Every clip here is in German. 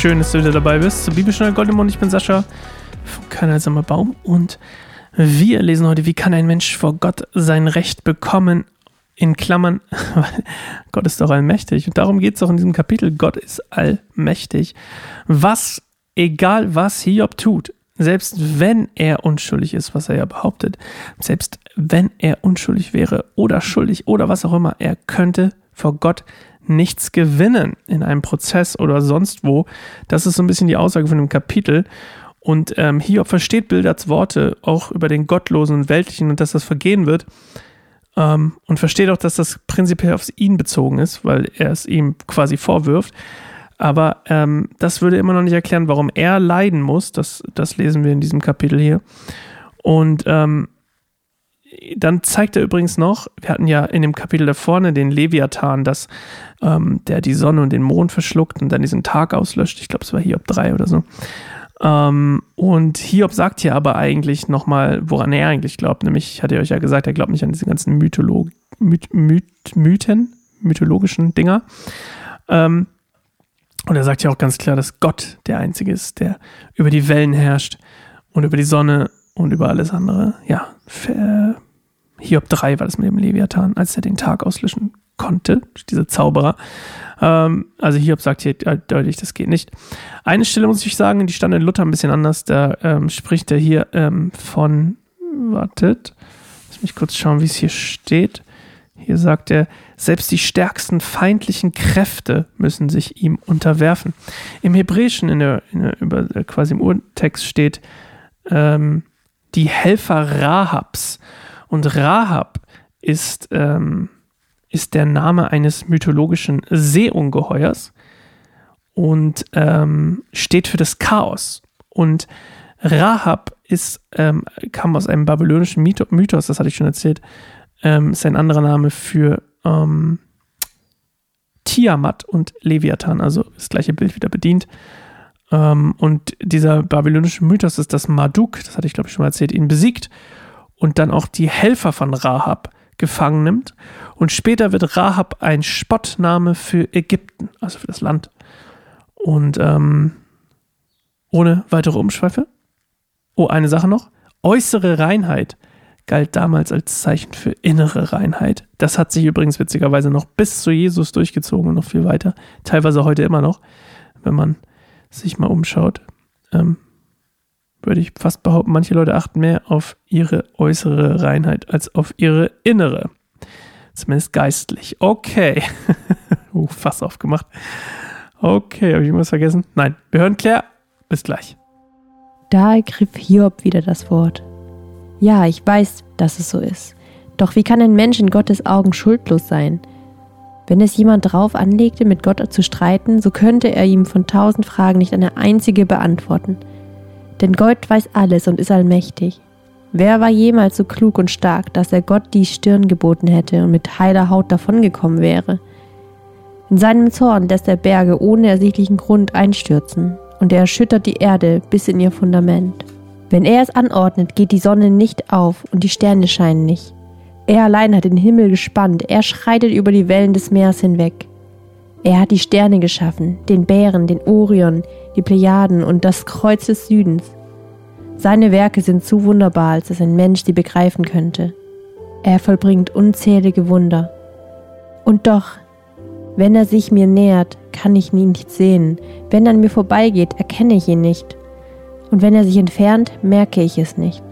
Schön, dass du wieder dabei bist zur Bibelstunde Goldemond. Ich bin Sascha von Kanalsamer Baum und wir lesen heute, wie kann ein Mensch vor Gott sein Recht bekommen? In Klammern, weil Gott ist doch allmächtig. Und darum geht es auch in diesem Kapitel. Gott ist allmächtig. Was, egal was Hiob tut, selbst wenn er unschuldig ist, was er ja behauptet, selbst wenn er unschuldig wäre oder schuldig oder was auch immer, er könnte vor Gott nichts gewinnen in einem Prozess oder sonst wo. Das ist so ein bisschen die Aussage von dem Kapitel. Und ähm, Hiob versteht Bilderts Worte auch über den Gottlosen und Weltlichen und dass das vergehen wird. Ähm, und versteht auch, dass das prinzipiell auf ihn bezogen ist, weil er es ihm quasi vorwirft. Aber ähm, das würde immer noch nicht erklären, warum er leiden muss. Das, das lesen wir in diesem Kapitel hier. Und ähm, dann zeigt er übrigens noch, wir hatten ja in dem Kapitel da vorne den Leviathan, dass ähm, der die Sonne und den Mond verschluckt und dann diesen Tag auslöscht. Ich glaube, es war Hiob 3 oder so. Ähm, und Hiob sagt hier aber eigentlich nochmal, woran er eigentlich glaubt. Nämlich, ich hatte euch ja gesagt, er glaubt nicht an diese ganzen Mytholo Myth Myth Mythen, mythologischen Dinger. Ähm, und er sagt ja auch ganz klar, dass Gott der Einzige ist, der über die Wellen herrscht und über die Sonne und über alles andere. Ja, Hiob 3 war das mit dem Leviathan, als er den Tag auslöschen konnte, dieser Zauberer. Ähm, also Hiob sagt hier deutlich, das geht nicht. Eine Stelle muss ich sagen, die stand in Luther ein bisschen anders. Da ähm, spricht er hier ähm, von, wartet, lass mich kurz schauen, wie es hier steht. Hier sagt er, selbst die stärksten feindlichen Kräfte müssen sich ihm unterwerfen. Im Hebräischen, in der, in der über, quasi im Urtext steht, ähm, die Helfer Rahabs. Und Rahab ist, ähm, ist der Name eines mythologischen Seeungeheuers und ähm, steht für das Chaos. Und Rahab ist, ähm, kam aus einem babylonischen Mythos, das hatte ich schon erzählt, ähm, ist ein anderer Name für ähm, Tiamat und Leviathan, also das gleiche Bild wieder bedient. Ähm, und dieser babylonische Mythos ist, dass Marduk, das hatte ich glaube ich schon mal erzählt, ihn besiegt und dann auch die Helfer von Rahab gefangen nimmt. Und später wird Rahab ein Spottname für Ägypten, also für das Land. Und ähm, ohne weitere Umschweife. Oh, eine Sache noch. Äußere Reinheit galt damals als Zeichen für innere Reinheit. Das hat sich übrigens witzigerweise noch bis zu Jesus durchgezogen und noch viel weiter. Teilweise heute immer noch, wenn man sich mal umschaut, ähm, würde ich fast behaupten, manche Leute achten mehr auf ihre äußere Reinheit als auf ihre innere. Zumindest geistlich. Okay. uh, fast aufgemacht. Okay, habe ich irgendwas vergessen? Nein, wir hören Claire. Bis gleich. Da ergriff Hiob wieder das Wort. Ja, ich weiß, dass es so ist. Doch wie kann ein Mensch in Gottes Augen schuldlos sein? Wenn es jemand drauf anlegte, mit Gott zu streiten, so könnte er ihm von tausend Fragen nicht eine einzige beantworten. Denn Gott weiß alles und ist allmächtig. Wer war jemals so klug und stark, dass er Gott die Stirn geboten hätte und mit heiler Haut davongekommen wäre? In seinem Zorn lässt er Berge ohne ersichtlichen Grund einstürzen, und er erschüttert die Erde bis in ihr Fundament. Wenn er es anordnet, geht die Sonne nicht auf und die Sterne scheinen nicht. Er allein hat den Himmel gespannt, er schreitet über die Wellen des Meeres hinweg. Er hat die Sterne geschaffen, den Bären, den Orion, die Plejaden und das Kreuz des Südens. Seine Werke sind zu wunderbar, als dass ein Mensch sie begreifen könnte. Er vollbringt unzählige Wunder. Und doch, wenn er sich mir nähert, kann ich ihn nicht sehen. Wenn er an mir vorbeigeht, erkenne ich ihn nicht. Und wenn er sich entfernt, merke ich es nicht.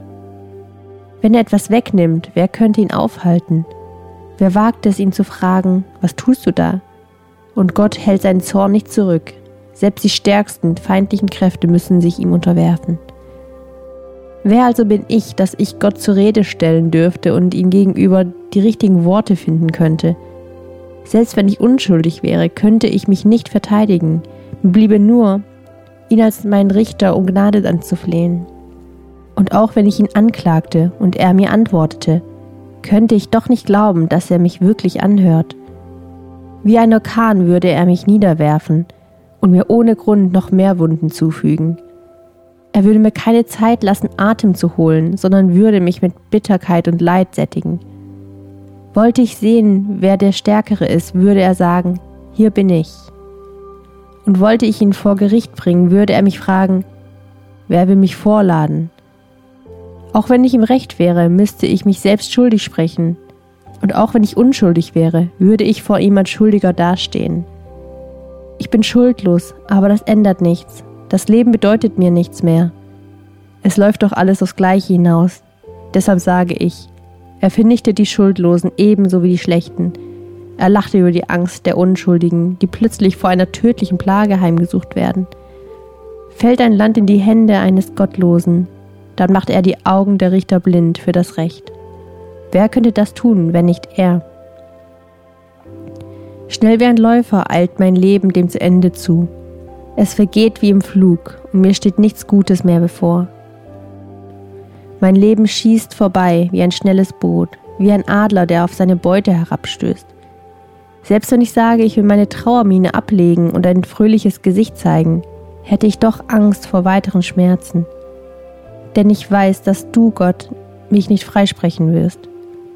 Wenn er etwas wegnimmt, wer könnte ihn aufhalten? Wer wagt es, ihn zu fragen, was tust du da? Und Gott hält seinen Zorn nicht zurück. Selbst die stärksten feindlichen Kräfte müssen sich ihm unterwerfen. Wer also bin ich, dass ich Gott zur Rede stellen dürfte und ihm gegenüber die richtigen Worte finden könnte? Selbst wenn ich unschuldig wäre, könnte ich mich nicht verteidigen, bliebe nur, ihn als meinen Richter um Gnade anzuflehen. Und auch wenn ich ihn anklagte und er mir antwortete, könnte ich doch nicht glauben, dass er mich wirklich anhört. Wie ein Orkan würde er mich niederwerfen und mir ohne Grund noch mehr Wunden zufügen. Er würde mir keine Zeit lassen, Atem zu holen, sondern würde mich mit Bitterkeit und Leid sättigen. Wollte ich sehen, wer der Stärkere ist, würde er sagen, hier bin ich. Und wollte ich ihn vor Gericht bringen, würde er mich fragen, wer will mich vorladen? Auch wenn ich im Recht wäre, müsste ich mich selbst schuldig sprechen. Und auch wenn ich unschuldig wäre, würde ich vor ihm als Schuldiger dastehen. Ich bin schuldlos, aber das ändert nichts. Das Leben bedeutet mir nichts mehr. Es läuft doch alles aufs Gleiche hinaus. Deshalb sage ich, er vernichtet die Schuldlosen ebenso wie die Schlechten. Er lachte über die Angst der Unschuldigen, die plötzlich vor einer tödlichen Plage heimgesucht werden. Fällt ein Land in die Hände eines Gottlosen, dann macht er die Augen der Richter blind für das Recht. Wer könnte das tun, wenn nicht er? Schnell wie ein Läufer eilt mein Leben dem zu Ende zu. Es vergeht wie im Flug und mir steht nichts Gutes mehr bevor. Mein Leben schießt vorbei wie ein schnelles Boot, wie ein Adler, der auf seine Beute herabstößt. Selbst wenn ich sage, ich will meine Trauermine ablegen und ein fröhliches Gesicht zeigen, hätte ich doch Angst vor weiteren Schmerzen. Denn ich weiß, dass du, Gott, mich nicht freisprechen wirst.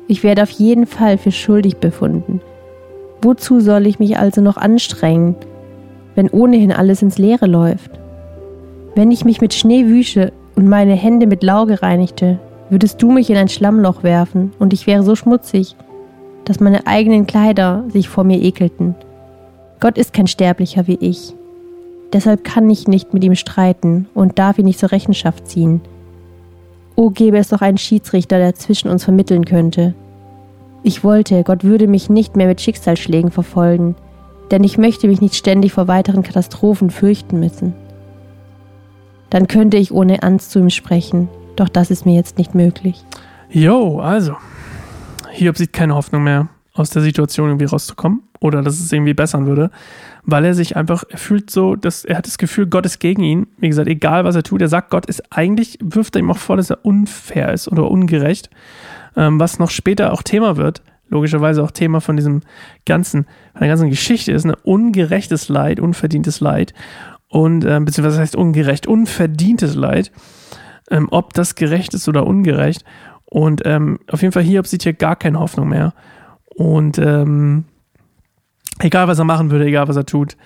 Ich werde auf jeden Fall für schuldig befunden. Wozu soll ich mich also noch anstrengen, wenn ohnehin alles ins Leere läuft? Wenn ich mich mit Schnee wüsche und meine Hände mit Lauge reinigte, würdest du mich in ein Schlammloch werfen und ich wäre so schmutzig, dass meine eigenen Kleider sich vor mir ekelten. Gott ist kein Sterblicher wie ich. Deshalb kann ich nicht mit ihm streiten und darf ihn nicht zur Rechenschaft ziehen. O gäbe es doch einen Schiedsrichter, der zwischen uns vermitteln könnte. Ich wollte, Gott würde mich nicht mehr mit Schicksalsschlägen verfolgen, denn ich möchte mich nicht ständig vor weiteren Katastrophen fürchten müssen. Dann könnte ich ohne Angst zu ihm sprechen, doch das ist mir jetzt nicht möglich. Jo, also, Hiob sieht keine Hoffnung mehr, aus der Situation irgendwie rauszukommen oder dass es irgendwie bessern würde, weil er sich einfach, er fühlt so, dass er hat das Gefühl, Gott ist gegen ihn. Wie gesagt, egal was er tut, er sagt, Gott ist eigentlich, wirft er ihm auch vor, dass er unfair ist oder ungerecht, ähm, was noch später auch Thema wird, logischerweise auch Thema von diesem ganzen, von der ganzen Geschichte ist, ein ungerechtes Leid, unverdientes Leid. Und, ähm, beziehungsweise heißt ungerecht, unverdientes Leid, ähm, ob das gerecht ist oder ungerecht. Und ähm, auf jeden Fall, Hiob sieht hier gar keine Hoffnung mehr. Und ähm, egal, was er machen würde, egal, was er tut,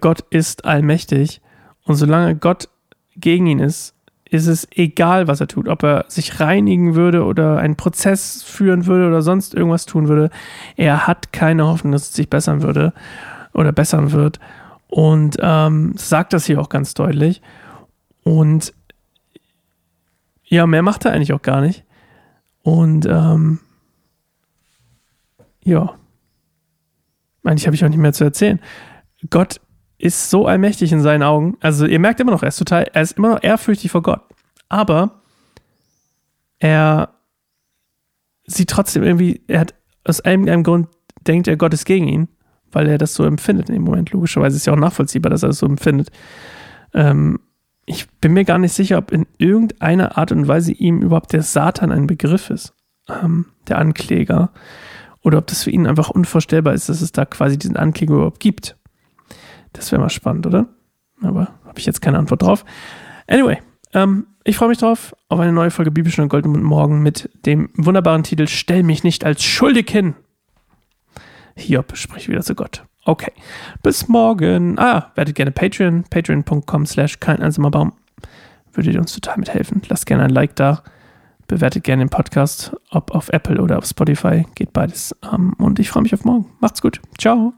Gott ist allmächtig. Und solange Gott gegen ihn ist, ist es egal, was er tut. Ob er sich reinigen würde oder einen Prozess führen würde oder sonst irgendwas tun würde. Er hat keine Hoffnung, dass es sich bessern würde oder bessern wird. Und ähm, sagt das hier auch ganz deutlich. Und ja, mehr macht er eigentlich auch gar nicht. Und ähm, ja, eigentlich habe ich auch nicht mehr zu erzählen. Gott ist so allmächtig in seinen Augen. Also ihr merkt immer noch, er ist total, er ist immer noch ehrfürchtig vor Gott. Aber er sieht trotzdem irgendwie, er hat aus irgendeinem Grund denkt er, Gott ist gegen ihn, weil er das so empfindet in dem Moment. Logischerweise ist ja auch nachvollziehbar, dass er das so empfindet. Ähm, ich bin mir gar nicht sicher, ob in irgendeiner Art und Weise ihm überhaupt der Satan ein Begriff ist, ähm, der Ankläger, oder ob das für ihn einfach unvorstellbar ist, dass es da quasi diesen Ankläger überhaupt gibt. Das wäre mal spannend, oder? Aber habe ich jetzt keine Antwort drauf. Anyway, ähm, ich freue mich drauf auf eine neue Folge Bibelschön und Goldmund morgen mit dem wunderbaren Titel Stell mich nicht als schuldig hin. Hiob spricht wieder zu Gott. Okay. Bis morgen. Ah, werdet gerne Patreon. Patreon.com slash kein einsamer Baum. Würdet ihr uns total mithelfen. Lasst gerne ein Like da. Bewertet gerne den Podcast, ob auf Apple oder auf Spotify. Geht beides. Um, und ich freue mich auf morgen. Macht's gut. Ciao.